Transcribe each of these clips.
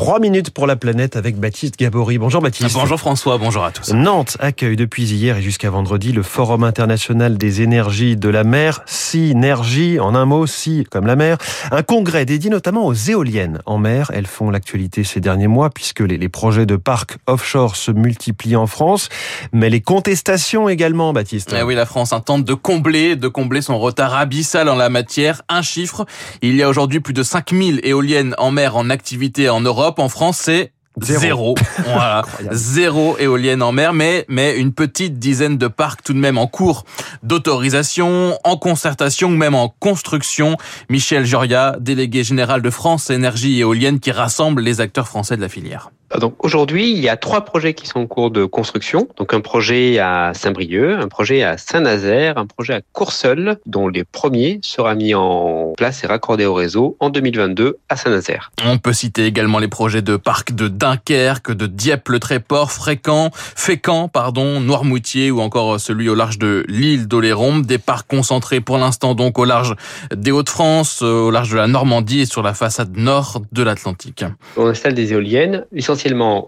3 minutes pour la planète avec Baptiste Gabory. Bonjour Baptiste. Bonjour François, bonjour à tous. Nantes accueille depuis hier et jusqu'à vendredi le Forum international des énergies de la mer, Synergie, en un mot, Si comme la mer. Un congrès dédié notamment aux éoliennes en mer. Elles font l'actualité ces derniers mois puisque les, les projets de parcs offshore se multiplient en France. Mais les contestations également, Baptiste. Eh oui, la France tente de combler, de combler son retard abyssal en la matière. Un chiffre, il y a aujourd'hui plus de 5000 éoliennes en mer en activité en Europe. En France, c'est Zéro. Zéro. Voilà. Zéro éolienne en mer, mais, mais une petite dizaine de parcs tout de même en cours d'autorisation, en concertation ou même en construction. Michel Joria, délégué général de France Énergie Éolienne qui rassemble les acteurs français de la filière. Donc aujourd'hui, il y a trois projets qui sont en cours de construction. Donc un projet à Saint-Brieuc, un projet à Saint-Nazaire, un projet à Courseul, dont les premiers sera mis en place et raccordé au réseau en 2022 à Saint-Nazaire. On peut citer également les projets de parcs de Dunkerque, de Dieppe-le-Tréport, Fréquent, Fécamp, pardon, Noirmoutier ou encore celui au large de l'île d'Oléron. Des parcs concentrés pour l'instant donc au large des Hauts-de-France, au large de la Normandie et sur la façade nord de l'Atlantique. On installe des éoliennes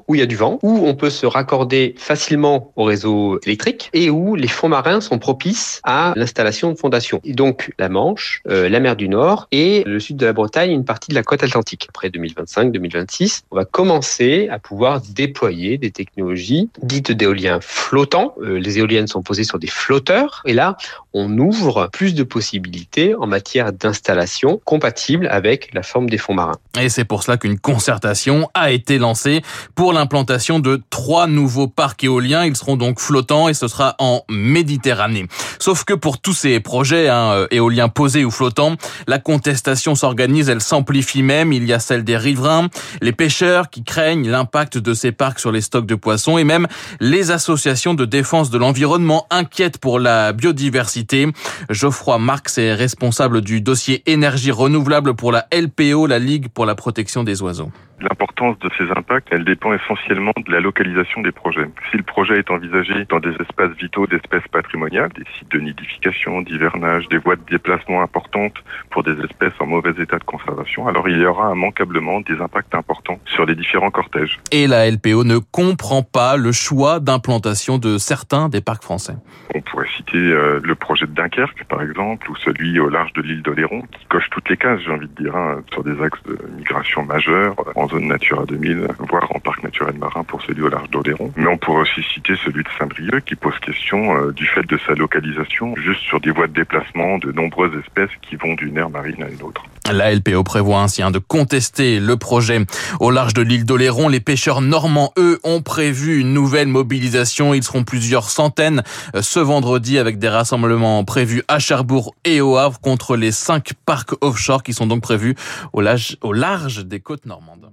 où il y a du vent, où on peut se raccorder facilement au réseau électrique et où les fonds marins sont propices à l'installation de fondations. Et donc la Manche, euh, la mer du Nord et le sud de la Bretagne, une partie de la côte atlantique. Après 2025-2026, on va commencer à pouvoir déployer des technologies dites d'éoliens flottants. Euh, les éoliennes sont posées sur des flotteurs et là, on ouvre plus de possibilités en matière d'installation compatible avec la forme des fonds marins. Et c'est pour cela qu'une concertation a été lancée pour l'implantation de trois nouveaux parcs éoliens. Ils seront donc flottants et ce sera en Méditerranée. Sauf que pour tous ces projets hein, éoliens posés ou flottants, la contestation s'organise, elle s'amplifie même. Il y a celle des riverains, les pêcheurs qui craignent l'impact de ces parcs sur les stocks de poissons et même les associations de défense de l'environnement inquiètent pour la biodiversité. Geoffroy Marx est responsable du dossier énergie renouvelable pour la LPO, la Ligue pour la protection des oiseaux. L'importance de ces impacts, elle dépend essentiellement de la localisation des projets. Si le projet est envisagé dans des espaces vitaux d'espèces patrimoniales, des sites de nidification, d'hivernage, des voies de déplacement importantes pour des espèces en mauvais état de conservation, alors il y aura immanquablement des impacts importants sur les différents cortèges. Et la LPO ne comprend pas le choix d'implantation de certains des parcs français. On pourrait citer euh, le projet de Dunkerque, par exemple, ou celui au large de l'île d'Oléron, qui coche toutes les cases, j'ai envie de dire, hein, sur des axes de migration majeurs, en zone Natura 2000, voire naturel marin pour celui au large d'Oléron. Mais on pourrait aussi citer celui de Saint-Brieuc qui pose question euh, du fait de sa localisation juste sur des voies de déplacement de nombreuses espèces qui vont d'une aire marine à une autre. La LPO prévoit ainsi hein, de contester le projet au large de l'île d'Oléron. Les pêcheurs normands, eux, ont prévu une nouvelle mobilisation. Ils seront plusieurs centaines euh, ce vendredi avec des rassemblements prévus à Cherbourg et au Havre contre les cinq parcs offshore qui sont donc prévus au large des côtes normandes.